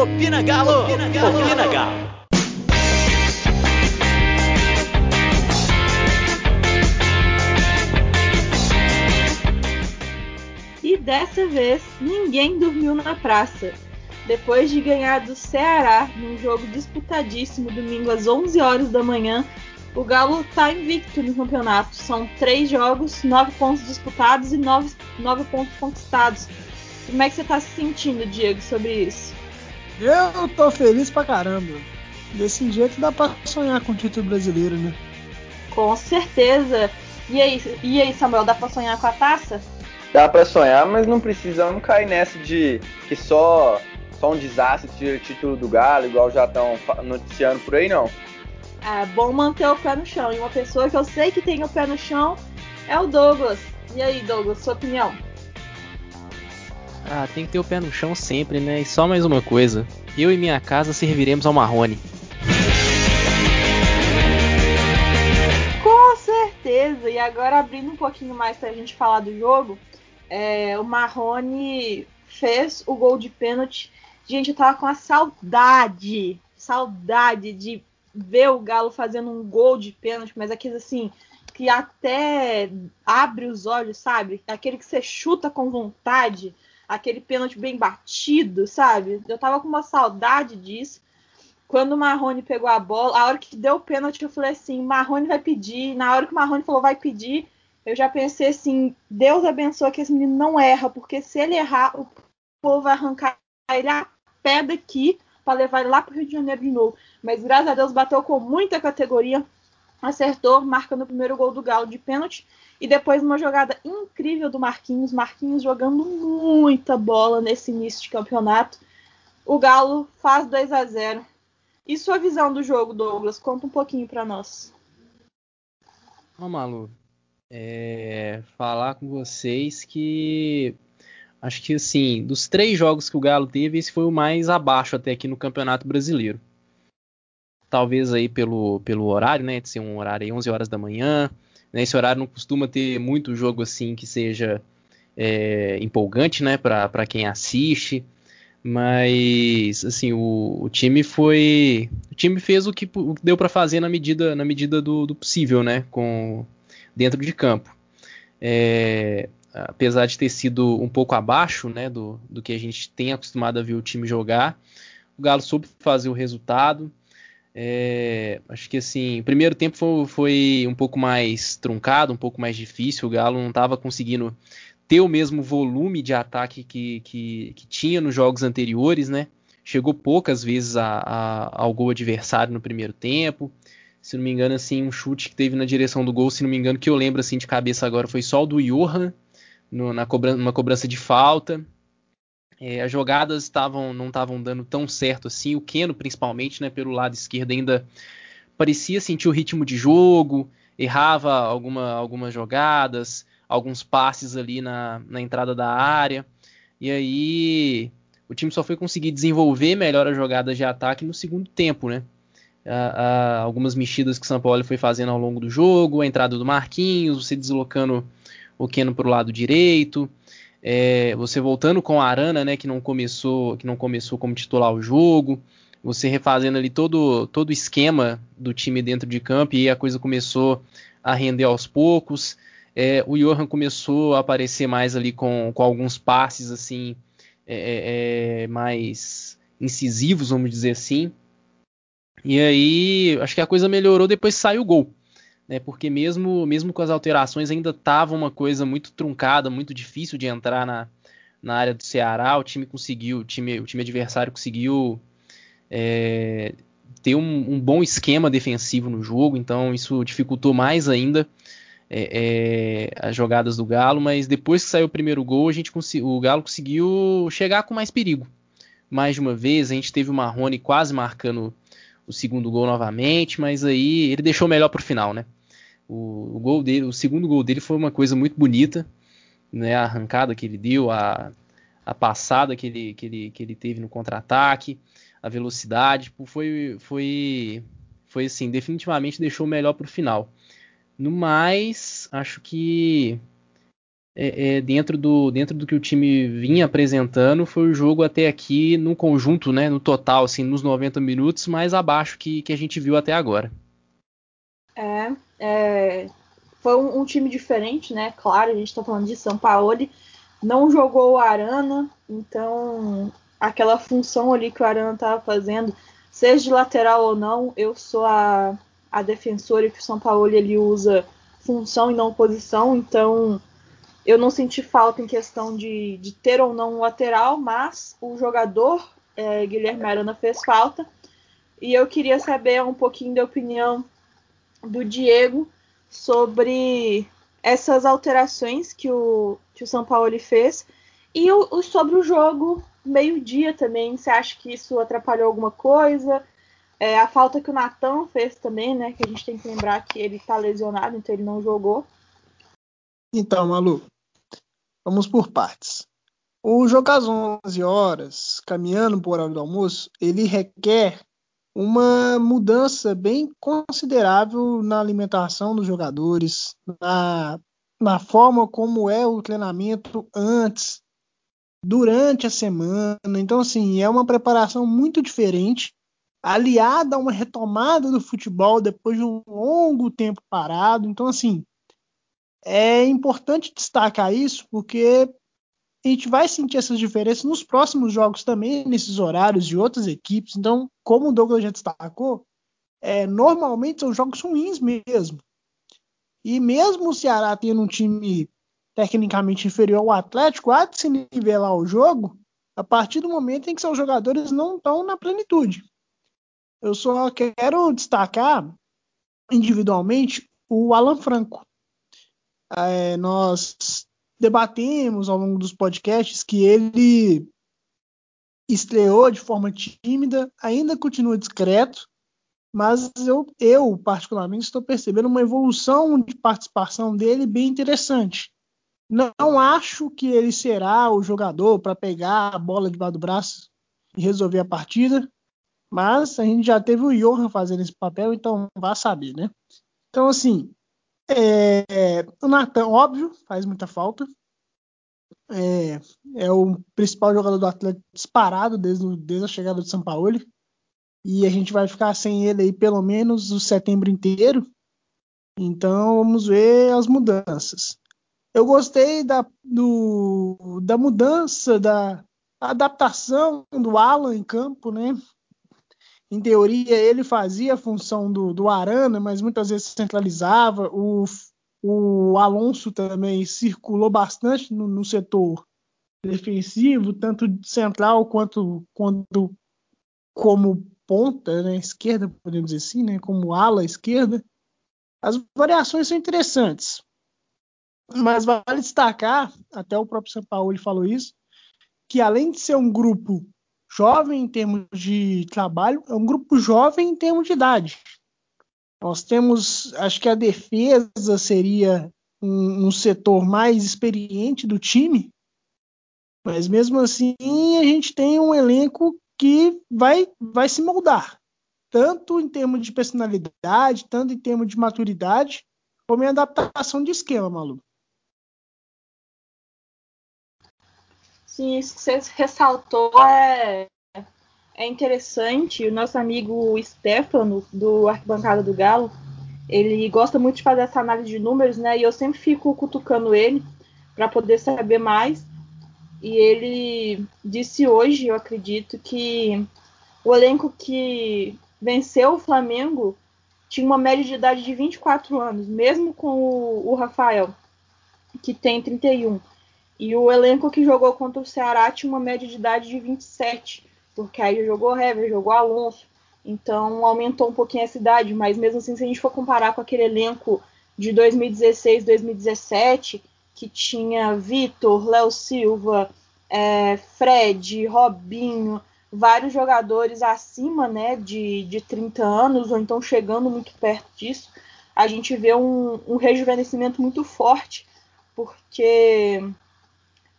Opina Galo! Opina Galo! Opina Galo! E dessa vez, ninguém dormiu na praça. Depois de ganhar do Ceará num jogo disputadíssimo domingo às 11 horas da manhã, o Galo está invicto no campeonato. São três jogos, nove pontos disputados e nove, nove pontos conquistados. Como é que você está se sentindo, Diego, sobre isso? Eu tô feliz pra caramba. Desse jeito dá pra sonhar com o título brasileiro, né? Com certeza. E aí, e aí, Samuel, dá pra sonhar com a taça? Dá pra sonhar, mas não precisa não cair nessa de que só, só um desastre tira o título do Galo, igual já estão noticiando por aí, não. É bom manter o pé no chão. E uma pessoa que eu sei que tem o pé no chão é o Douglas. E aí, Douglas, sua opinião? Ah, tem que ter o pé no chão sempre, né? E só mais uma coisa. Eu e minha casa serviremos ao Marrone. Com certeza! E agora abrindo um pouquinho mais pra gente falar do jogo, é, o Marrone fez o gol de pênalti. Gente, eu tava com a saudade, saudade de ver o Galo fazendo um gol de pênalti, mas aqueles assim, que até abre os olhos, sabe? Aquele que você chuta com vontade aquele pênalti bem batido, sabe? Eu tava com uma saudade disso. Quando o Marrone pegou a bola, a hora que deu o pênalti, eu falei assim: Marrone vai pedir. Na hora que o Marrone falou vai pedir, eu já pensei assim: Deus abençoe que esse menino não erra, porque se ele errar, o povo vai arrancar ele a pé daqui para levar ele lá pro Rio de Janeiro de novo. Mas graças a Deus bateu com muita categoria, acertou, marcando o primeiro gol do Galo de pênalti. E depois uma jogada incrível do Marquinhos, Marquinhos jogando muita bola nesse início de campeonato. O Galo faz 2 a 0. E sua visão do jogo, Douglas? Conta um pouquinho para nós. Ô, Malu, é, falar com vocês que acho que assim, dos três jogos que o Galo teve, esse foi o mais abaixo até aqui no Campeonato Brasileiro. Talvez aí pelo, pelo horário, né? De ser um horário aí 11 horas da manhã. Nesse horário não costuma ter muito jogo assim que seja é, empolgante, né, para quem assiste. Mas assim, o, o, time foi, o time fez o que, o que deu para fazer na medida, na medida do, do, possível, né, com dentro de campo. É, apesar de ter sido um pouco abaixo, né, do, do que a gente tem acostumado a ver o time jogar, o Galo soube fazer o resultado. É, acho que assim, o primeiro tempo foi, foi, um pouco mais truncado, um pouco mais difícil. O Galo não estava conseguindo ter o mesmo volume de ataque que, que, que, tinha nos jogos anteriores, né? Chegou poucas vezes a, a, ao gol adversário no primeiro tempo. Se não me engano, assim, um chute que teve na direção do gol, se não me engano, que eu lembro assim de cabeça agora, foi só o do Johan, no, na cobrança, numa cobrança de falta. É, as jogadas estavam não estavam dando tão certo assim. O Keno, principalmente, né, pelo lado esquerdo, ainda parecia sentir o ritmo de jogo, errava alguma, algumas jogadas, alguns passes ali na, na entrada da área. E aí o time só foi conseguir desenvolver melhor as jogadas de ataque no segundo tempo, né? algumas mexidas que o São Paulo foi fazendo ao longo do jogo, a entrada do Marquinhos, você deslocando o Keno para o lado direito, é, você voltando com a Arana, né, que não começou, que não começou como titular o jogo, você refazendo ali todo todo o esquema do time dentro de campo e a coisa começou a render aos poucos. É, o Johan começou a aparecer mais ali com, com alguns passes assim é, é, é mais incisivos, vamos dizer assim. E aí acho que a coisa melhorou depois que saiu o gol né? Porque mesmo, mesmo com as alterações ainda estava uma coisa muito truncada, muito difícil de entrar na, na área do Ceará. O time conseguiu, o time, o time adversário conseguiu é, ter um, um, bom esquema defensivo no jogo, então isso dificultou mais ainda é, é, as jogadas do Galo. Mas depois que saiu o primeiro gol, a gente o Galo conseguiu chegar com mais perigo. Mais de uma vez, a gente teve o Marrone quase marcando o segundo gol novamente, mas aí ele deixou melhor para o final, né? O, o, gol dele, o segundo gol dele foi uma coisa muito bonita, né? A arrancada que ele deu, a, a passada que ele, que ele, que ele teve no contra-ataque, a velocidade, tipo, foi, foi, foi assim, definitivamente deixou melhor para o final. No mais, acho que é, é, dentro, do, dentro do que o time vinha apresentando, foi o jogo até aqui no conjunto, né, no total, assim, nos 90 minutos, mais abaixo que, que a gente viu até agora. É, foi um, um, time diferente, né? Claro, a gente está falando de São Paulo, não jogou o Arana, então aquela função ali que o Arana estava fazendo, seja de lateral ou não, eu sou a, a defensora que o São Paulo ele usa função e não posição, então eu não senti falta em questão de, de ter ou não um lateral, mas o jogador é, Guilherme Arana fez falta. E eu queria saber um pouquinho da opinião do Diego sobre essas alterações que o, que o São Paulo fez e o, o sobre o jogo meio-dia também. Você acha que isso atrapalhou alguma coisa? É, a falta que o Natan fez também, né? Que a gente tem que lembrar que ele está lesionado, então ele não jogou. Então, Malu, vamos por partes. O jogo às 11 horas, caminhando por hora do almoço, ele requer uma mudança bem considerável na alimentação dos jogadores, na, na forma como é o treinamento antes, durante a semana. Então, assim, é uma preparação muito diferente, aliada a uma retomada do futebol depois de um longo tempo parado. Então, assim, é importante destacar isso porque a gente vai sentir essas diferenças nos próximos jogos também, nesses horários de outras equipes. Então, como o Douglas já destacou, é, normalmente são jogos ruins mesmo. E mesmo o Ceará tendo um time tecnicamente inferior ao Atlético, há de se nivelar o jogo a partir do momento em que seus jogadores não estão na plenitude. Eu só quero destacar individualmente o Alan Franco. É, nós debatemos ao longo dos podcasts que ele estreou de forma tímida, ainda continua discreto, mas eu, eu particularmente estou percebendo uma evolução de participação dele bem interessante. Não acho que ele será o jogador para pegar a bola debaixo do braço e resolver a partida, mas a gente já teve o Johan fazendo esse papel, então vá saber, né? Então, assim, é, o Natan, óbvio, faz muita falta. É, é, o principal jogador do Atlético disparado desde, desde a chegada do São Paulo. E a gente vai ficar sem ele aí pelo menos o setembro inteiro. Então vamos ver as mudanças. Eu gostei da, do, da mudança, da adaptação do Alan em campo, né? Em teoria, ele fazia a função do, do Arana, mas muitas vezes centralizava. O, o Alonso também circulou bastante no, no setor defensivo, tanto central quanto, quanto como ponta né, esquerda, podemos dizer assim, né, como ala esquerda. As variações são interessantes, mas vale destacar, até o próprio São Paulo falou isso, que além de ser um grupo jovem em termos de trabalho, é um grupo jovem em termos de idade. Nós temos, acho que a defesa seria um, um setor mais experiente do time, mas mesmo assim a gente tem um elenco que vai, vai se moldar, tanto em termos de personalidade, tanto em termos de maturidade, como em adaptação de esquema, Malu. Sim, isso que você ressaltou é, é interessante. O nosso amigo Stefano, do Arquibancada do Galo, ele gosta muito de fazer essa análise de números, né? E eu sempre fico cutucando ele para poder saber mais. E ele disse hoje, eu acredito, que o elenco que venceu o Flamengo tinha uma média de idade de 24 anos, mesmo com o, o Rafael, que tem 31. E o elenco que jogou contra o Ceará tinha uma média de idade de 27, porque aí jogou Hever, jogou Alonso, então aumentou um pouquinho essa idade, mas mesmo assim, se a gente for comparar com aquele elenco de 2016, 2017, que tinha Vitor, Léo Silva, é, Fred, Robinho, vários jogadores acima né, de, de 30 anos, ou então chegando muito perto disso, a gente vê um, um rejuvenescimento muito forte, porque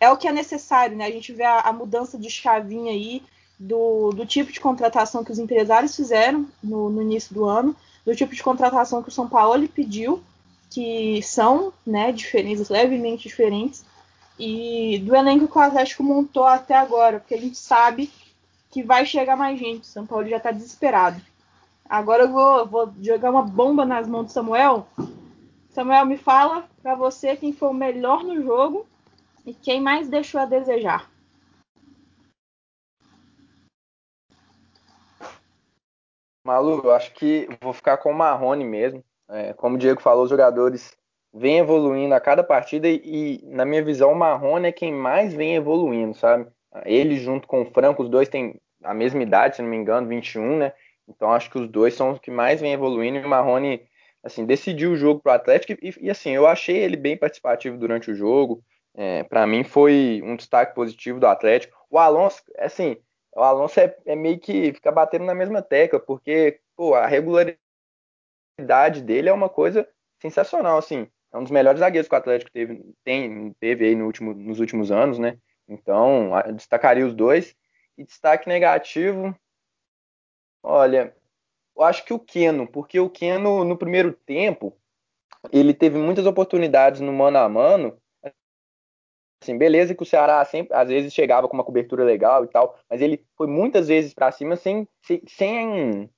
é o que é necessário, né? A gente vê a, a mudança de chavinha aí do, do, tipo de contratação que os empresários fizeram no, no, início do ano, do tipo de contratação que o São Paulo pediu, que são né, diferentes, levemente diferentes. e do elenco que o Atlético montou até agora, porque a gente sabe que vai chegar mais gente. O São Paulo já está desesperado. Agora eu vou, vou, jogar uma bomba nas mãos do Samuel. Samuel, me fala para você quem foi o melhor no jogo e quem mais deixou a desejar. Malu, eu acho que vou ficar com o Marrone mesmo. É, como o Diego falou, os jogadores vêm evoluindo a cada partida e, e, na minha visão, o Marrone é quem mais vem evoluindo, sabe? Ele junto com o Franco, os dois têm a mesma idade, se não me engano, 21, né? Então acho que os dois são os que mais vêm evoluindo e o Marrone, assim, decidiu o jogo pro Atlético e, e assim, eu achei ele bem participativo durante o jogo. É, para mim foi um destaque positivo do Atlético. O Alonso, assim, o Alonso é, é, meio que fica batendo na mesma tecla, porque pô, a regularidade dele é uma coisa sensacional, assim. É um dos melhores zagueiros que o Atlético teve, tem, teve aí no último, nos últimos anos, né? Então, destacaria os dois. E destaque negativo, olha, eu acho que o Keno, porque o Keno, no primeiro tempo, ele teve muitas oportunidades no mano a mano, assim, beleza que o Ceará sempre, às vezes chegava com uma cobertura legal e tal, mas ele foi muitas vezes para cima sem, sem,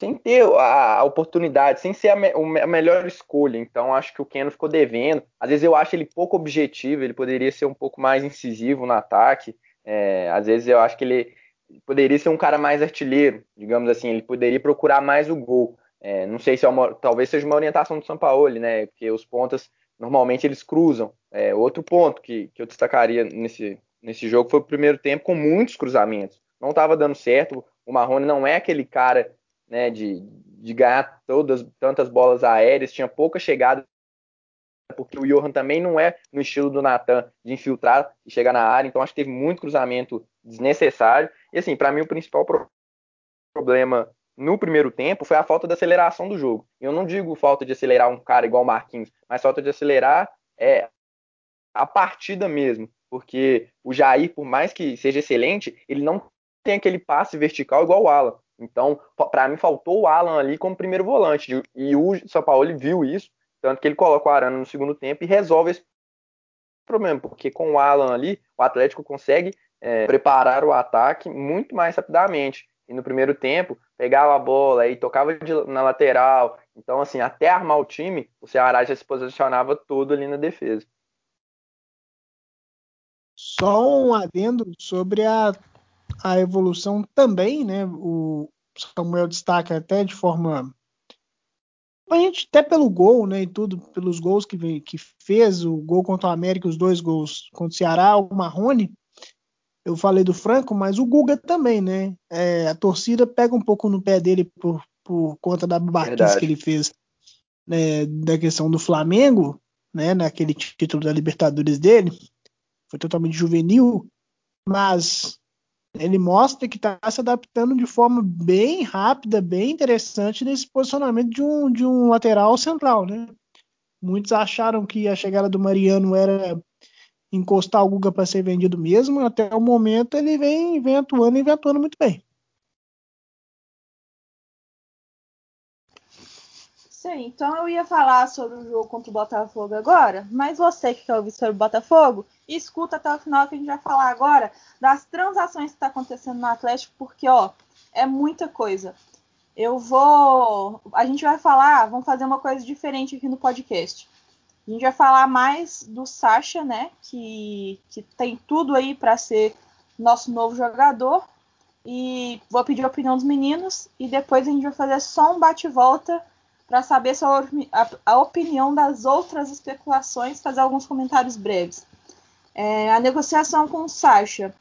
sem ter a, a, oportunidade, sem ser a, me, a, melhor escolha. Então acho que o Keno ficou devendo. Às vezes eu acho ele pouco objetivo, ele poderia ser um pouco mais incisivo no ataque. É, às vezes eu acho que ele poderia ser um cara mais artilheiro, digamos assim, ele poderia procurar mais o gol. É, não sei se é uma, talvez seja uma orientação do Sampaoli, né? Porque os pontas normalmente eles cruzam. É, outro ponto que, que eu destacaria nesse, nesse jogo foi o primeiro tempo com muitos cruzamentos. Não estava dando certo. O Marrone não é aquele cara né, de, de ganhar todas tantas bolas aéreas, tinha pouca chegada, porque o Johan também não é no estilo do Natan de infiltrar e chegar na área, então acho que teve muito cruzamento desnecessário. E assim, para mim o principal problema no primeiro tempo foi a falta de aceleração do jogo. Eu não digo falta de acelerar um cara igual o Marquinhos, mas falta de acelerar é, a partida mesmo. Porque o Jair, por mais que seja excelente, ele não tem aquele passe vertical igual o Alan. Então, para mim, faltou o Alan ali como primeiro volante. E o São Paulo viu isso, tanto que ele coloca o Arana no segundo tempo e resolve esse problema, porque com o Alan ali, o Atlético consegue é, preparar o ataque muito mais rapidamente. E no primeiro tempo, pegava a bola e tocava de, na lateral. Então, assim, até armar o time, o Ceará já se posicionava todo ali na defesa. Só um adendo sobre a, a evolução também, né? O Samuel destaca até de forma. A gente, até pelo gol, né? E tudo, pelos gols que, que fez, o gol contra o América, os dois gols contra o Ceará, o Marrone eu falei do Franco, mas o Guga também, né? É, a torcida pega um pouco no pé dele por, por conta da babaquice que ele fez né, da questão do Flamengo, né? Naquele título da Libertadores dele. Foi totalmente juvenil, mas ele mostra que está se adaptando de forma bem rápida, bem interessante nesse posicionamento de um, de um lateral central, né? Muitos acharam que a chegada do Mariano era encostar o Guga para ser vendido mesmo, até o momento ele vem, vem atuando e vem atuando muito bem. Sim, então eu ia falar sobre o jogo contra o Botafogo agora, mas você que quer ouvir sobre o Botafogo, escuta até o final que a gente vai falar agora das transações que está acontecendo no Atlético, porque ó, é muita coisa. Eu vou. A gente vai falar, vamos fazer uma coisa diferente aqui no podcast. A gente vai falar mais do Sasha, né? Que, que tem tudo aí para ser nosso novo jogador. E vou pedir a opinião dos meninos. E depois a gente vai fazer só um bate-volta para saber sobre a, a, opinião das outras especulações, fazer alguns comentários breves. É, a negociação com o Sasha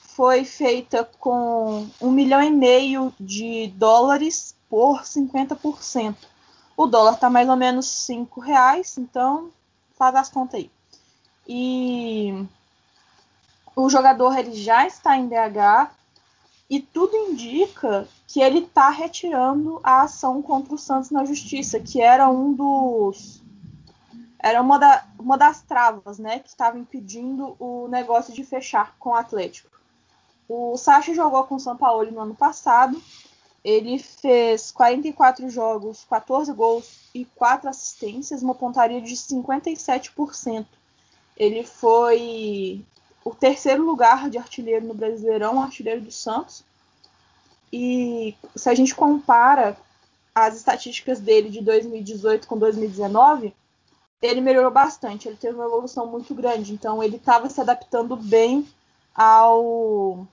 foi feita com um milhão e meio de dólares por 50%. O dólar está mais ou menos 5 reais, então faz as contas aí. E o jogador ele já está em DH e tudo indica que ele está retirando a ação contra o Santos na justiça, que era um dos era uma, da, uma das travas, né, que estava impedindo o negócio de fechar com o Atlético. O Sacha jogou com o São Paulo no ano passado ele fez 44 jogos, 14 gols e 4 assistências, uma pontaria de 57%. Ele foi o terceiro lugar de artilheiro no Brasileirão, artilheiro do Santos. E se a gente compara as estatísticas dele de 2018 com 2019, ele melhorou bastante. Ele teve uma evolução muito grande. Então ele estava se adaptando bem ao,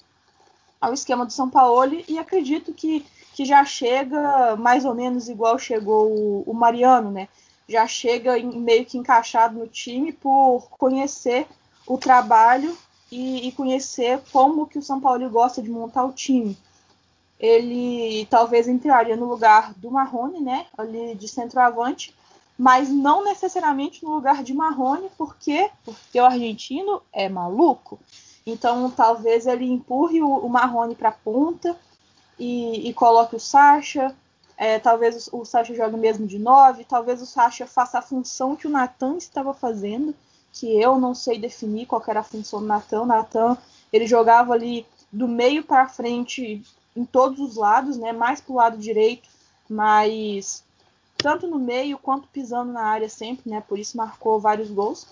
ao esquema do São Paulo e acredito que, que já chega mais ou menos igual chegou o, o Mariano, né? Já chega em, meio que encaixado no time por conhecer o trabalho e, e, conhecer como que o São Paulo gosta de montar o time. Ele talvez entraria no lugar do Marrone, né, ali de centroavante, mas não necessariamente no lugar de Marrone, porque porque o argentino é maluco. Então talvez ele empurre o, o Marrone para a ponta e, e, coloque o Sacha. É, talvez o, o Sacha jogue mesmo de 9, talvez o Sacha faça a função que o Natan estava fazendo, que eu não sei definir qual era a função do Natan. Natan, ele jogava ali do meio para frente em todos os lados, né? Mais o lado direito, mas tanto no meio quanto pisando na área sempre, né? Por isso marcou vários gols.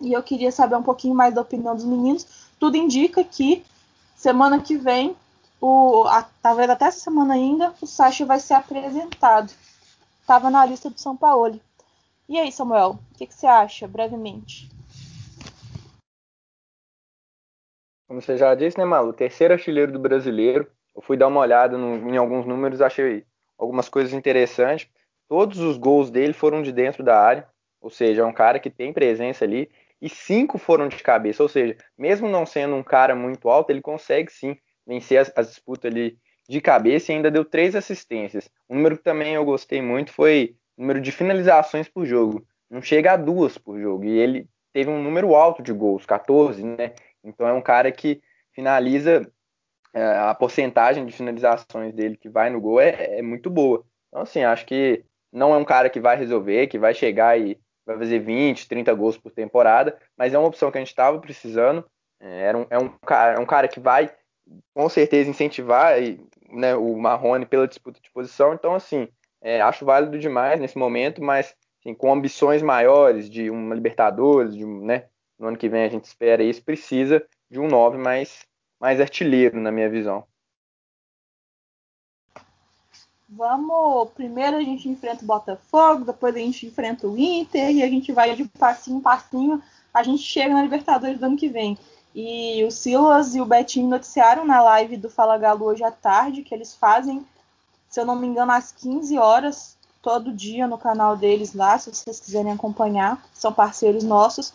E eu queria saber um pouquinho mais da opinião dos meninos. Tudo indica que semana que vem, o, a, talvez até essa semana ainda, o Sacha vai ser apresentado. Estava na lista do São Paulo. E aí, Samuel, o que, que você acha, brevemente? Como você já disse, né, Malu? Terceiro artilheiro do brasileiro. Eu fui dar uma olhada no, em alguns números, achei algumas coisas interessantes. Todos os gols dele foram de dentro da área, ou seja, é um cara que tem presença ali. E cinco foram de cabeça, ou seja, mesmo não sendo um cara muito alto, ele consegue sim vencer as, as disputas ali de cabeça e ainda deu três assistências. Um número que também eu gostei muito foi número de finalizações por jogo. Não chega a duas por jogo. E ele teve um número alto de gols, 14, né? Então é um cara que finaliza, é, a porcentagem de finalizações dele que vai no gol é, é muito boa. Então, assim, acho que não é um cara que vai resolver, que vai chegar e vai fazer 20, 30 gols por temporada, mas é uma opção que a gente estava precisando. É, um, é um, cara, é um cara que vai com certeza incentivar né, o Marrone pela disputa de posição. Então, assim, é, acho válido demais nesse momento, mas assim, com ambições maiores de uma Libertadores, de, né, no ano que vem a gente espera isso, precisa de um 9 mais, mais artilheiro, na minha visão. Vamos. Primeiro a gente enfrenta o Botafogo, depois a gente enfrenta o Inter e a gente vai de passinho em passinho. A gente chega na Libertadores do ano que vem. E o Silas e o Betinho noticiaram na live do Fala Galo hoje à tarde que eles fazem se eu não me engano, às 15 horas, todo dia no canal deles lá, se vocês quiserem acompanhar, são parceiros nossos.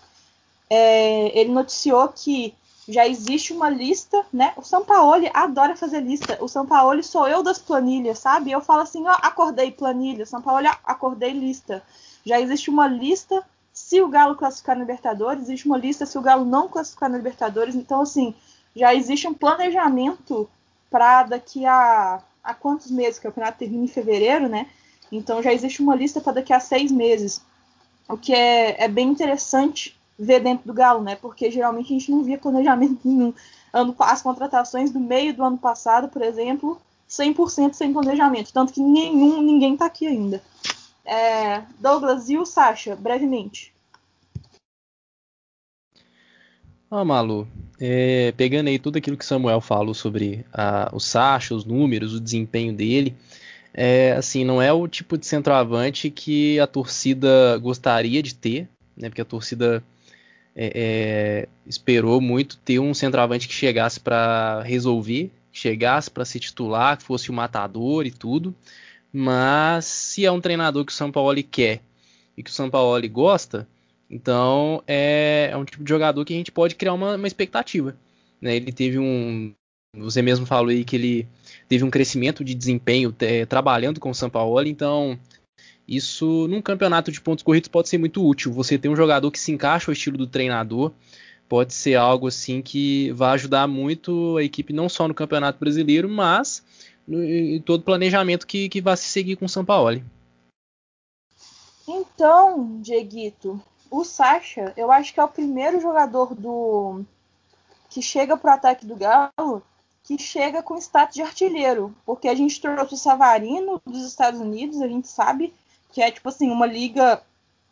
É, ele noticiou que já existe uma lista, né? O São Paulo adora fazer lista. O São Paulo sou eu das planilhas, sabe? Eu falo assim, ó, acordei planilha. São Paulo, acordei lista. Já existe uma lista se o Galo classificar na Libertadores, existe uma lista se o Galo não classificar na Libertadores. Então, assim, já existe um planejamento para daqui a há quantos meses? O campeonato termina em fevereiro, né? Então já existe uma lista para daqui a seis meses. O que é, é, bem interessante ver dentro do Galo, né? Porque geralmente a gente não via planejamento nenhum. Ano, as contratações do meio do ano passado, por exemplo, 100% sem planejamento. Tanto que nenhum, ninguém está aqui ainda. É, Douglas e o Sasha, brevemente. Ah, Malu, é, pegando aí tudo aquilo que Samuel falou sobre a, o Sacha, os números, o desempenho dele, é, assim, não é o tipo de centroavante que a torcida gostaria de ter, né? Porque a torcida é, é esperou muito ter um centroavante que chegasse para resolver, chegasse para se titular, que fosse o matador e tudo. Mas se é um treinador que o São Paulo quer e que o São Paulo gosta, então é, é, um tipo de jogador que a gente pode criar uma, uma expectativa. Né? Ele teve um. Você mesmo falou aí que ele teve um crescimento de desempenho é, trabalhando com o São Paulo, então isso num campeonato de pontos corridos pode ser muito útil. Você ter um jogador que se encaixa ao estilo do treinador pode ser algo assim que vai ajudar muito a equipe não só no Campeonato Brasileiro, mas no, em todo o planejamento que, que vai se seguir com o São Paulo. Então, Dieguito, o Sacha, eu acho que é o primeiro jogador do que chega pro ataque do Galo que chega com status de artilheiro, porque a gente trouxe o Savarino dos Estados Unidos, a gente sabe que é tipo assim uma liga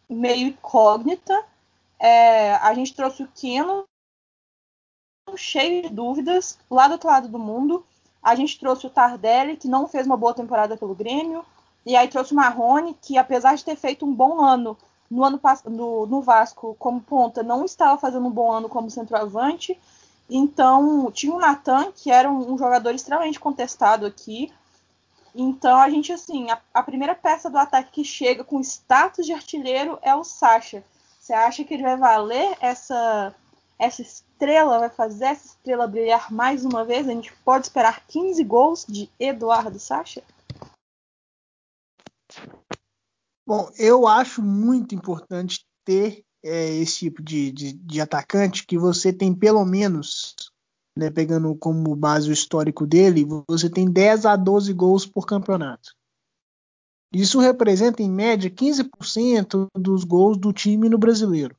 meio incógnita. É, a gente trouxe o Keno, cheio de dúvidas, lá do outro lado do mundo. A gente trouxe o Tardelli, que não fez uma boa temporada pelo Grêmio. E aí trouxe o Marrone, que apesar de ter feito um bom ano no ano no, no Vasco como ponta, não estava fazendo um bom ano como centroavante. Então, tinha o Natan, que era um, um, jogador extremamente contestado aqui. Então, a gente, assim, a, a, primeira peça do ataque que chega com status de artilheiro é o Sacha. Você acha que ele vai valer essa, essa estrela, vai fazer essa estrela brilhar mais uma vez? A gente pode esperar 15 gols de Eduardo Sacha? Bom, eu acho muito importante ter é, esse tipo de, de, de, atacante que você tem pelo menos, né, pegando como base o histórico dele, você tem 10 a 12 gols por campeonato. Isso representa, em média, 15% dos gols do time no brasileiro.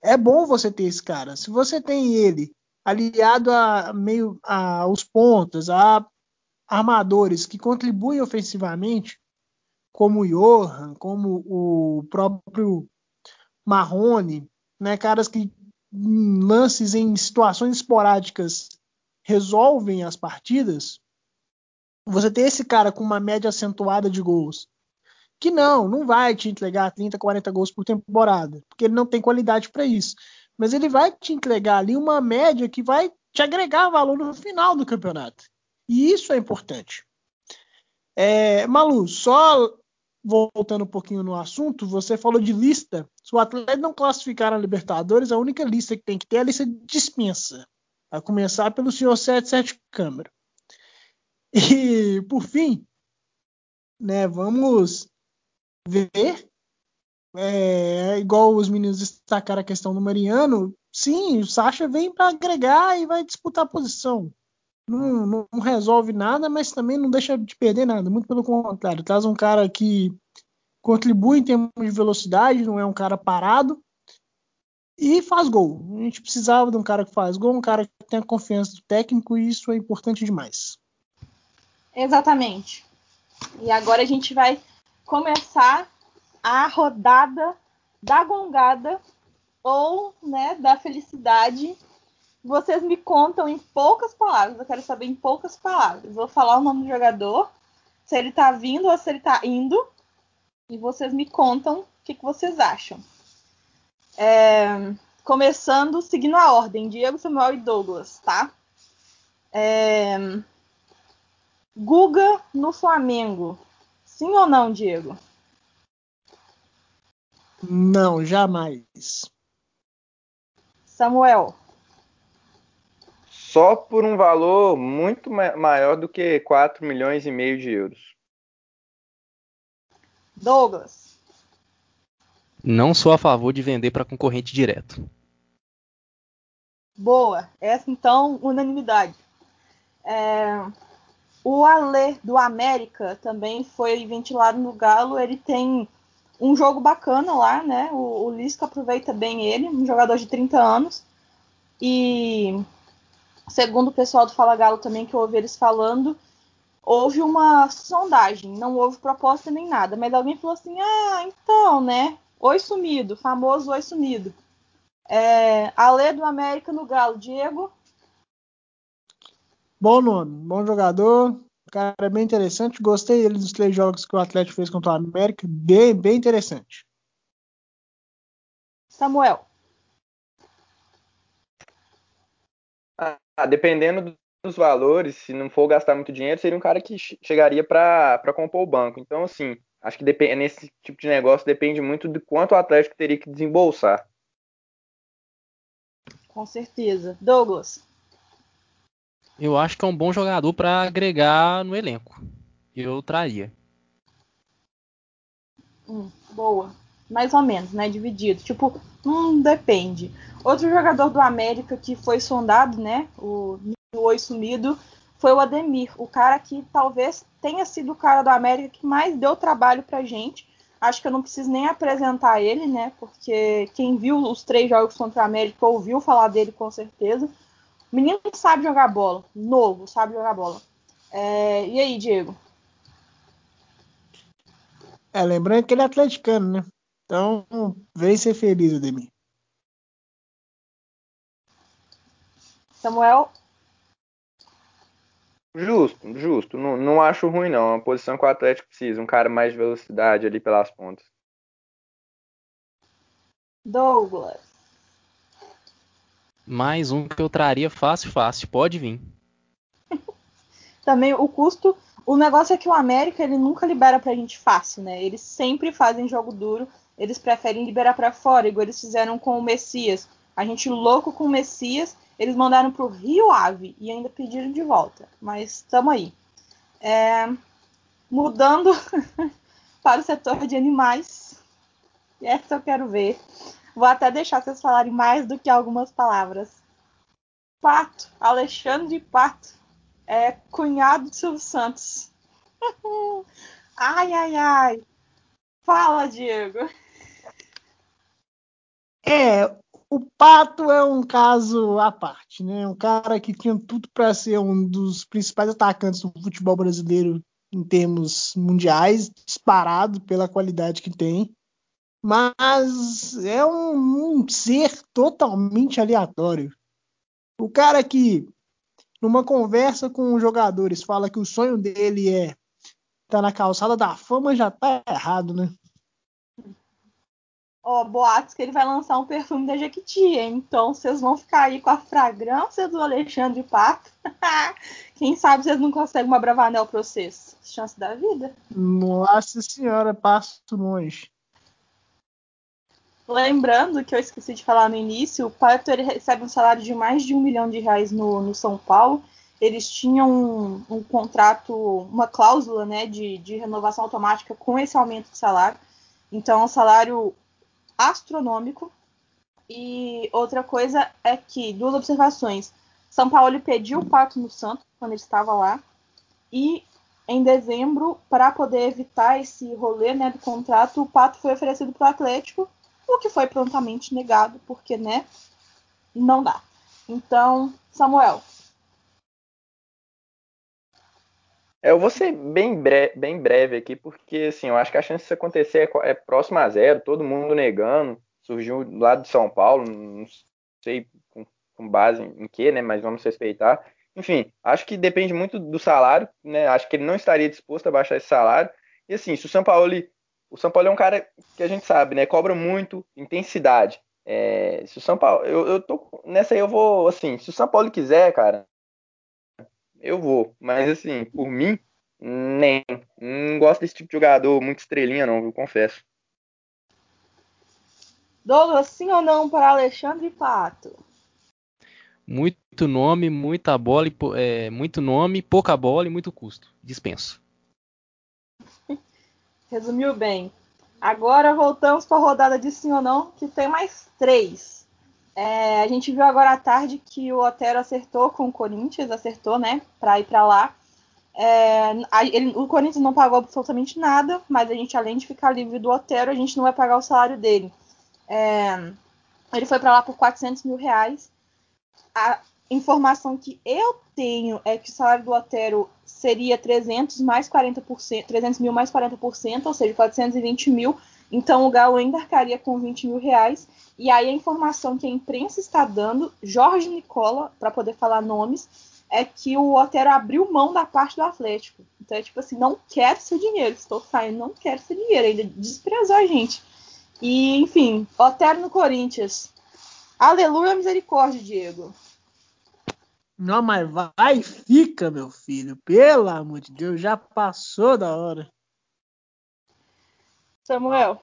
É bom você ter esse cara. Se você tem ele aliado a meio aos pontos, a armadores que contribuem ofensivamente, como o Johan, como o próprio Marrone, né, caras que em lances em situações esporádicas resolvem as partidas, você ter esse cara com uma média acentuada de gols, que não, não vai te entregar 30, 40 gols por temporada, porque ele não tem qualidade para isso. Mas ele vai te entregar ali uma média que vai te agregar valor no final do campeonato. E isso é importante. É, Malu, só voltando um pouquinho no assunto, você falou de lista. Se o Atlético não classificar na Libertadores, a única lista que tem que ter é a lista de dispensa. A começar pelo senhor 77 Câmara. E, por fim, né, vamos ver. É, igual os meninos destacaram a questão do Mariano. Sim, o Sacha vem para agregar e vai disputar a posição não, não, resolve nada, mas também não deixa de perder nada. Muito pelo contrário, traz um cara que contribui em termos de velocidade, não é um cara parado e faz gol. A gente precisava de um cara que faz gol, um cara que tem a confiança do técnico e isso é importante demais. Exatamente. E agora a gente vai começar a rodada da gongada ou né, da felicidade vocês me contam em poucas palavras. Eu quero saber em poucas palavras. Vou falar o nome do jogador, se ele tá vindo ou se ele tá indo. E vocês me contam o que, que vocês acham. É, começando, seguindo a ordem: Diego, Samuel e Douglas, tá? É, Guga no Flamengo. Sim ou não, Diego? Não, jamais. Samuel só por um valor muito maior do que 4 milhões e meio de euros. Douglas. Não sou a favor de vender para concorrente direto. Boa. Essa então, unanimidade. É... O Alê do América também foi ventilado no Galo. Ele tem um jogo bacana lá, né? O, o Lisca aproveita bem ele, um jogador de 30 anos. E segundo o pessoal do Fala Galo também que eu ouvi eles falando, houve uma sondagem, não houve proposta nem nada, mas alguém falou assim: ah, então, né? Oi sumido, famoso oi sumido. É, Alê do América no Galo, Diego. Bom nome, bom jogador, cara é bem interessante. Gostei dele dos três jogos que o Atlético fez contra o América, bem, bem interessante. Samuel. Ah, dependendo dos valores, se não for gastar muito dinheiro, seria um cara que chegaria para compor o banco. Então, assim, acho que depende, nesse tipo de negócio depende muito de quanto o Atlético teria que desembolsar. Com certeza. Douglas. Eu acho que é um bom jogador para agregar no elenco. Eu traria. Hum, boa mais ou menos, né? Dividido. Tipo, hum, depende. Outro jogador do América que foi sondado, né? O, Oi Sumido, foi o Ademir. O cara que talvez tenha sido o cara do América que mais deu trabalho pra gente. Acho que eu não preciso nem apresentar ele, né? Porque quem viu os três jogos contra o América ouviu falar dele com certeza. O menino sabe jogar bola. Novo, sabe jogar bola. É, e aí, Diego? É, lembrando que ele é atleticano, né? Então, vem ser feliz, Ademir. Samuel? Justo, justo. Não, não acho ruim, não. É uma posição que o Atlético precisa. Um cara mais de velocidade ali pelas pontas. Douglas. Mais um que eu traria fácil, fácil. Pode vir. Também o custo. O negócio é que o América ele nunca libera pra gente fácil, né? Eles sempre fazem jogo duro. Eles preferem liberar para fora, igual eles fizeram com o Messias. A gente louco com o Messias eles mandaram para o Rio Ave e ainda pediram de volta. Mas estamos aí. É, mudando para o setor de animais. Essa eu quero ver. Vou até deixar vocês falarem mais do que algumas palavras. Pato, Alexandre Pato, é cunhado de Silvio Santos. ai, ai, ai. Fala, Diego. É, o Pato é um caso à parte, né? Um cara que tinha tudo para ser um dos principais atacantes do futebol brasileiro em termos mundiais, disparado pela qualidade que tem, mas é um, um ser totalmente aleatório. O cara que, numa conversa com os jogadores, fala que o sonho dele é estar tá na calçada da fama, já tá errado, né? Ó, boatos que ele vai lançar um perfume da Jequiti, hein? Então vocês vão ficar aí com a fragrância do Alexandre Pato. Quem sabe vocês não conseguem uma Bravanel pra vocês. Chance da vida. Nossa senhora, passo longe. Lembrando que eu esqueci de falar no início, o Pato ele recebe um salário de mais de um milhão de reais no, no São Paulo. Eles tinham um, um contrato, uma cláusula né, de, de renovação automática com esse aumento de salário. Então, é um salário astronômico. E outra coisa é que, duas observações. São Paulo pediu o Pato no Santos quando ele estava lá. E em dezembro, para poder evitar esse rolê né, do contrato, o Pato foi oferecido para o Atlético, o que foi prontamente negado, porque né, não dá. Então, Samuel. Eu vou ser bem, bre bem breve aqui, porque assim, eu acho que a chance disso acontecer é, é próxima a zero, todo mundo negando. Surgiu lá de São Paulo, não sei com, com base em, em que, né? Mas vamos respeitar. Enfim, acho que depende muito do salário, né? Acho que ele não estaria disposto a baixar esse salário. E assim, se o São Paulo. O São Paulo é um cara que a gente sabe, né? Cobra muito intensidade. É, se o São Paulo. Eu, eu tô. Nessa aí eu vou. Assim, se o São Paulo quiser, cara, eu vou. Mas assim, por mim, nem. Não gosto desse tipo de jogador muito estrelinha, não, eu confesso. Douglas, sim ou não para Alexandre Pato? Muito nome, muita bola, é, muito nome, pouca bola e muito custo. Dispenso. Resumiu bem. Agora voltamos para a rodada de sim ou não, que tem mais três. É, a gente viu agora à tarde que o Otero acertou com o Corinthians, acertou, né, para ir para lá. É, ele, o Corinthians não pagou absolutamente nada, mas a gente, além de ficar livre do Otero, a gente não vai pagar o salário dele. É, ele foi para lá por 400 mil reais. A informação que eu tenho é que o salário do Otero seria 300 mais 40%, 300 mil mais 40%, ou seja, 420 mil. Então o Galo embarcaria com 20 mil reais. E aí a informação que a imprensa está dando, Jorge Nicola, para poder falar nomes, é que o Otero abriu mão da parte do Atlético. Então é tipo assim, não quero seu dinheiro, estou saindo, não quero seu dinheiro. Ainda desprezou a gente. E, enfim, Otero no Corinthians. Aleluia, misericórdia, Diego. Não, mas vai e fica, meu filho. Pelo amor de Deus, já passou da hora. Samuel.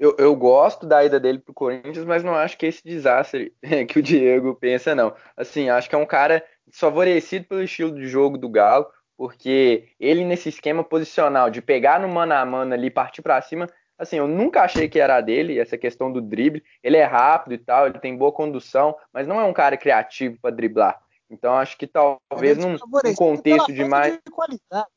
Eu, eu gosto da ida dele pro Corinthians, mas não acho que é esse desastre que o Diego pensa, não. Assim, acho que é um cara favorecido pelo estilo de jogo do Galo, porque ele nesse esquema posicional de pegar no mano a mano ali e partir para cima, assim, eu nunca achei que era dele essa questão do drible. Ele é rápido e tal, ele tem boa condução, mas não é um cara criativo para driblar. Então acho que talvez num, num contexto de mais. De qualidade.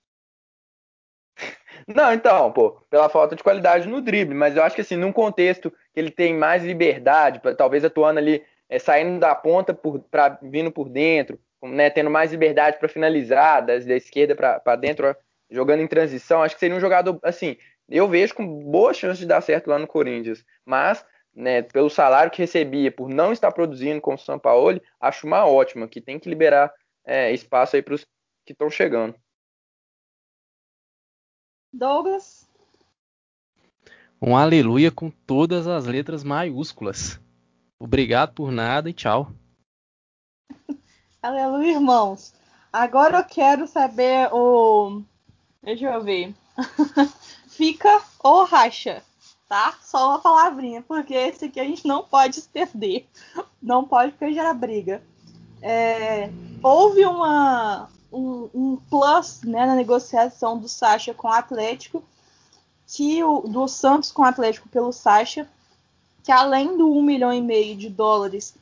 Não, então, pô, pela falta de qualidade no drible, mas eu acho que assim, num contexto que ele tem mais liberdade, talvez atuando ali, é, saindo da ponta por, pra, vindo por dentro, né, tendo mais liberdade para finalizar, das, da esquerda para dentro, jogando em transição, acho que seria um jogador, assim, eu vejo com boa chance de dar certo lá no Corinthians. Mas, né, pelo salário que recebia, por não estar produzindo com o São Paulo, acho uma ótima, que tem que liberar é, espaço aí para os que estão chegando. Douglas? Um aleluia com todas as letras maiúsculas. Obrigado por nada e tchau. Aleluia, irmãos. Agora eu quero saber o. Deixa eu ver. Fica ou racha, tá? Só uma palavrinha, porque esse aqui a gente não pode se perder. Não pode porque gera briga. É... Houve uma, um, um, plus né, na negociação do Sacha com o Atlético, que o, do Santos com o Atlético pelo Sacha, que além do 1 milhão e meio de dólares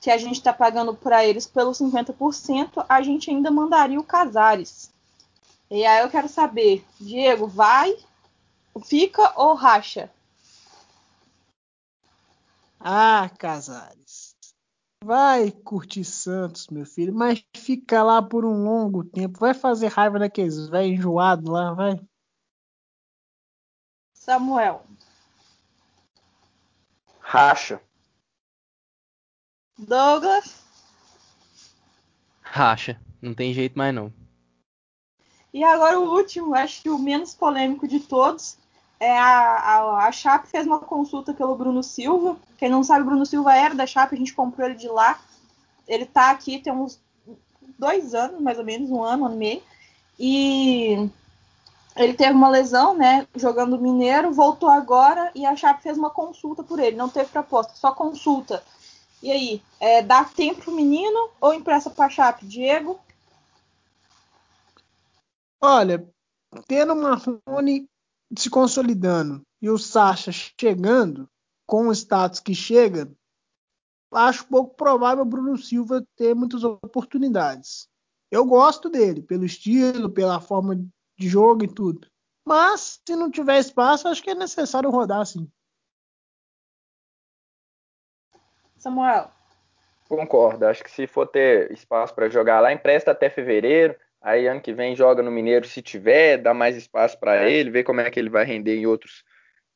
que a gente está pagando para eles pelos 50%, a gente ainda mandaria o Casares. E aí eu quero saber, Diego, vai, fica ou racha? Ah, Casares. Vai curtir Santos, meu filho, mas fica lá por um longo tempo. Vai fazer raiva daqueles vai enjoado lá, vai. Samuel. Racha. Douglas. Racha. Não tem jeito mais não. E agora o último, acho que o menos polêmico de todos, é a, a, a Chape fez uma consulta pelo Bruno Silva. Quem não sabe, o Bruno Silva era da Chape, a gente comprou ele de lá. Ele tá aqui tem uns dois anos, mais ou menos, um ano, um ano e meio. E ele teve uma lesão, né, jogando Mineiro, voltou agora e a Chape fez uma consulta por ele. Não teve proposta, só consulta. E aí, é, dá tempo pro menino ou empresta pra Chape? Diego? Olha, tendo o Marrone se consolidando e o Sacha chegando com o status que chega, acho pouco provável o Bruno Silva ter muitas oportunidades. Eu gosto dele, pelo estilo, pela forma de jogo e tudo. Mas, se não tiver espaço, acho que é necessário rodar sim. Samuel. Concordo. Acho que se for ter espaço para jogar lá, empresta até fevereiro. Aí ano que vem joga no Mineiro se tiver, dá mais espaço para ele, ver como é que ele vai render em outros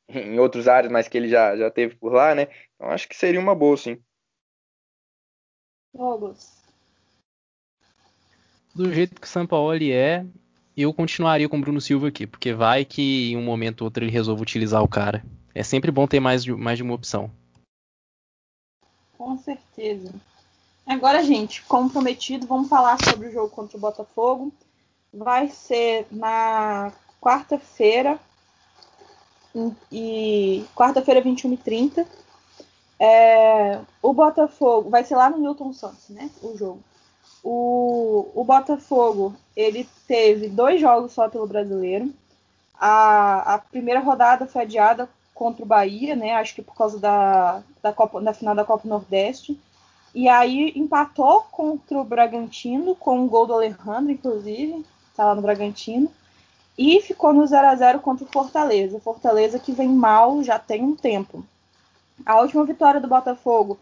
em outros áreas, mas que ele já, já teve por lá, né? Então acho que seria uma boa, sim. Logos. Do jeito que o São Paulo é, eu continuaria com o Bruno Silva aqui, porque vai que em um momento ou outro ele resolve utilizar o cara. É sempre bom ter mais de, mais de uma opção. Com certeza. Agora, gente, como prometido, vamos falar sobre o jogo contra o Botafogo. Vai ser na quarta-feira. E quarta-feira, 21h30. É, o Botafogo vai ser lá no Newton Santos, né? O jogo. O, o Botafogo ele teve dois jogos só pelo brasileiro. A, a primeira rodada foi adiada contra o Bahia, né? Acho que por causa da, da, Copa, da final da Copa Nordeste. E aí empatou contra o Bragantino, com um gol do Alejandro, inclusive, tá lá no Bragantino. E ficou no 0 a 0 contra o Fortaleza. Fortaleza que vem mal já tem um tempo. A última vitória do Botafogo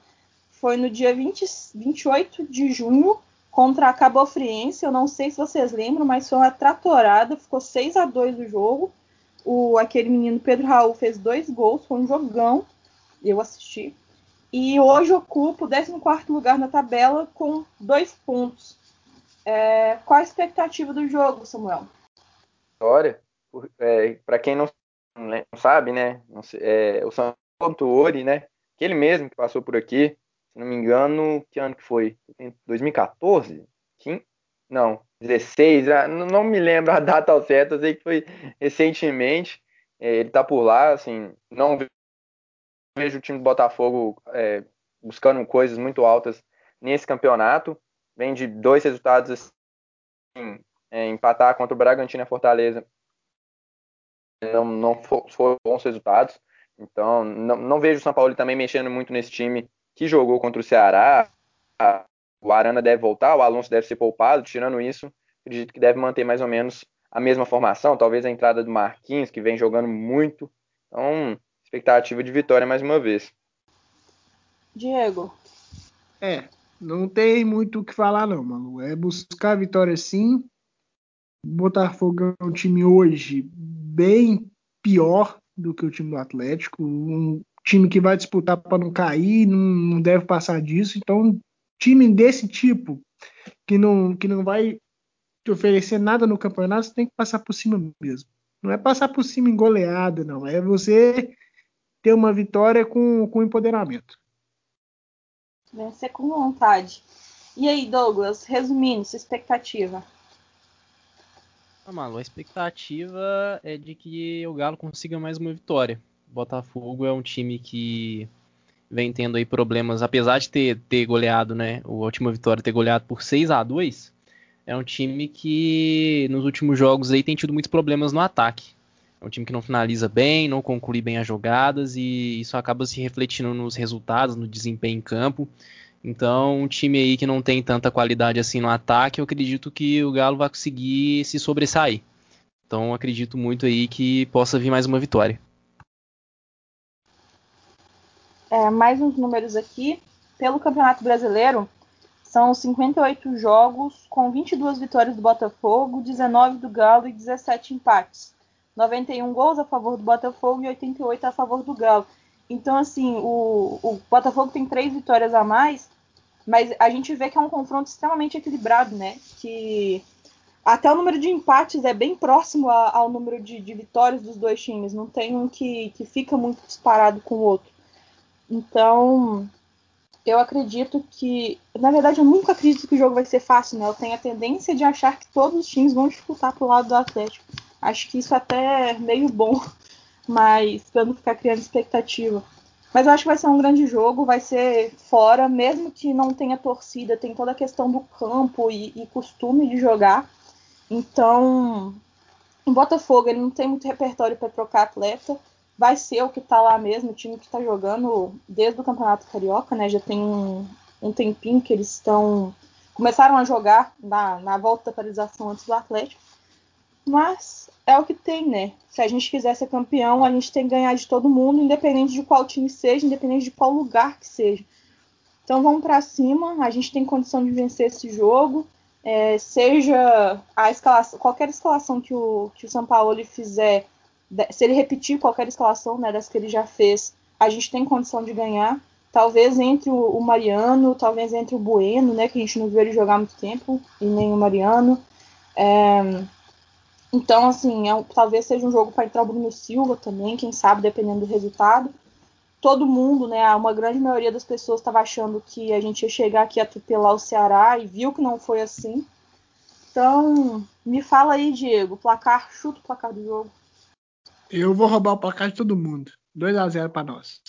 foi no dia 20, 28 de junho contra a Cabo Friense. Eu não sei se vocês lembram, mas foi uma tratorada. Ficou 6 a 2 o jogo o, aquele menino Pedro Raul fez dois gols, foi um jogão, eu assisti. E hoje ocupa o 14 lugar na tabela com dois pontos. É, qual a expectativa do jogo, Samuel? História, é, para quem não, não, sabe, né? É, o São Ori, né? Aquele mesmo que passou por aqui, se não me engano, que ano que foi? 2014? Não, 16, ah, não me lembro a data ao certo, eu sei que foi recentemente. É, ele tá por lá, assim, não vejo o time do Botafogo é, buscando coisas muito altas nesse campeonato. Vem de dois resultados assim, é, empatar contra o Bragantino e Fortaleza. Não, não foram bons resultados. Então, não, não vejo o São Paulo também mexendo muito nesse time que jogou contra o Ceará o Arana deve voltar, o Alonso deve ser poupado, tirando isso, acredito que deve manter mais ou menos a mesma formação, talvez a entrada do Marquinhos, que vem jogando muito. Então, expectativa de vitória mais uma vez. Diego. É, não tem muito o que falar não, mano. É buscar a vitória sim. Botafogo é um time hoje bem pior do que o time do Atlético, um time que vai disputar para não cair, não, não deve passar disso. Então, time desse tipo, que não, que não vai te oferecer nada no campeonato, você tem que passar por cima mesmo. Não é passar por cima em goleada, não. É você ter uma vitória com, com empoderamento. Vencer com vontade. E aí, Douglas, resumindo, sua expectativa? Ah, Malu, a expectativa é de que o Galo consiga mais uma vitória. O Botafogo é um time que vem tendo aí problemas, apesar de ter, ter goleado, né? A última vitória ter goleado por 6 a 2 é um time que nos últimos jogos aí tem tido muitos problemas no ataque. É um time que não finaliza bem, não conclui bem as jogadas e isso acaba se refletindo nos resultados, no desempenho em campo. Então, um time aí que não tem tanta qualidade assim no ataque, eu acredito que o Galo vai conseguir se sobressair. Então, acredito muito aí que possa vir mais uma vitória. É, mais uns números aqui. Pelo Campeonato Brasileiro, são 58 jogos com 22 vitórias do Botafogo, 19 do Galo e 17 empates. 91 gols a favor do Botafogo e 88 a favor do Galo. Então, assim, o, o Botafogo tem três vitórias a mais, mas a gente vê que é um confronto extremamente equilibrado, né? Que até o número de empates é bem próximo a, ao número de, de, vitórias dos dois times. Não tem um que, que fica muito disparado com o outro. Então, eu acredito que. Na verdade, eu nunca acredito que o jogo vai ser fácil, né? Eu tenho a tendência de achar que todos os times vão disputar pro lado do Atlético. Acho que isso até é meio bom, mas para não ficar criando expectativa. Mas eu acho que vai ser um grande jogo, vai ser fora, mesmo que não tenha torcida, tem toda a questão do campo e, e costume de jogar. Então, o Botafogo ele não tem muito repertório para trocar atleta. Vai ser o que está lá mesmo, o time que está jogando desde o Campeonato Carioca, né? Já tem um, um tempinho que eles estão. começaram a jogar na, na volta da paralisação antes do Atlético. Mas é o que tem, né? Se a gente quiser ser campeão, a gente tem que ganhar de todo mundo, independente de qual time seja, independente de qual lugar que seja. Então vamos para cima, a gente tem condição de vencer esse jogo. É, seja a escalação, qualquer escalação que o, que o São Paulo fizer, se ele repetir qualquer escalação né, das que ele já fez, a gente tem condição de ganhar. Talvez entre o, o Mariano, talvez entre o Bueno, né, que a gente não viu ele jogar há muito tempo, e nem o Mariano. É, então, assim, é talvez seja um jogo para entrar o Bruno Silva também, quem sabe, dependendo do resultado. Todo mundo, né, uma grande maioria das pessoas estava achando que a gente ia chegar aqui a atropelar o Ceará e viu que não foi assim. Então, me fala aí, Diego, placar, chuta o placar do jogo. Eu vou roubar o placar de todo mundo. 2 a 0 para nós.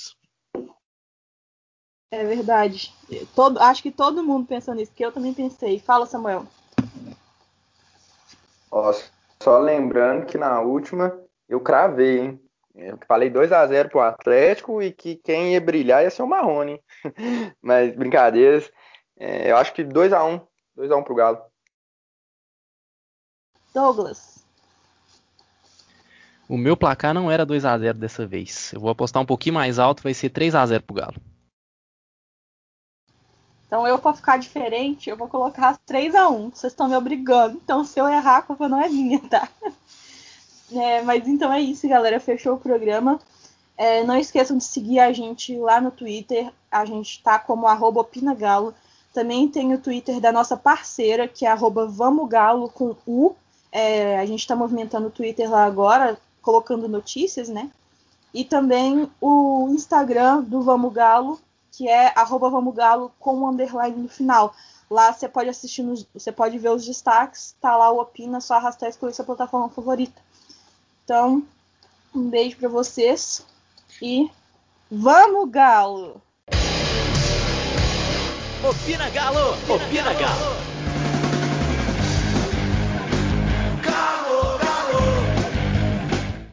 É verdade. Todo, acho que todo mundo pensou nisso, porque eu também pensei. Fala, Samuel. Nossa, só lembrando que na última eu cravei, hein? Eu falei 2 a 0 pro Atlético e que quem ia brilhar ia ser o Marrone. Mas brincadeiras. É, eu acho que 2 a 1 2 a 1 pro Galo. Douglas. O meu placar não era 2 a 0 dessa vez. Eu vou apostar um pouquinho mais alto, vai ser 3 a 0 pro Galo. Então eu, para ficar diferente, eu vou colocar 3 a 1 Vocês estão me obrigando. Então, se eu errar, a culpa não é minha, tá? É, mas então é isso, galera. Fechou o programa. É, não esqueçam de seguir a gente lá no Twitter. A gente tá como opinagalo. Também tem o Twitter da nossa parceira, que é arroba vamogalo com U. É, a gente está movimentando o Twitter lá agora, colocando notícias, né? E também o Instagram do Vamos Galo, que é arroba Vamos Galo com um underline no final. Lá você pode assistir, nos, você pode ver os destaques, tá lá o Opina, só arrastar e escolher sua plataforma favorita. Então, um beijo para vocês e vamos, Galo! Opina Galo! Opina Galo!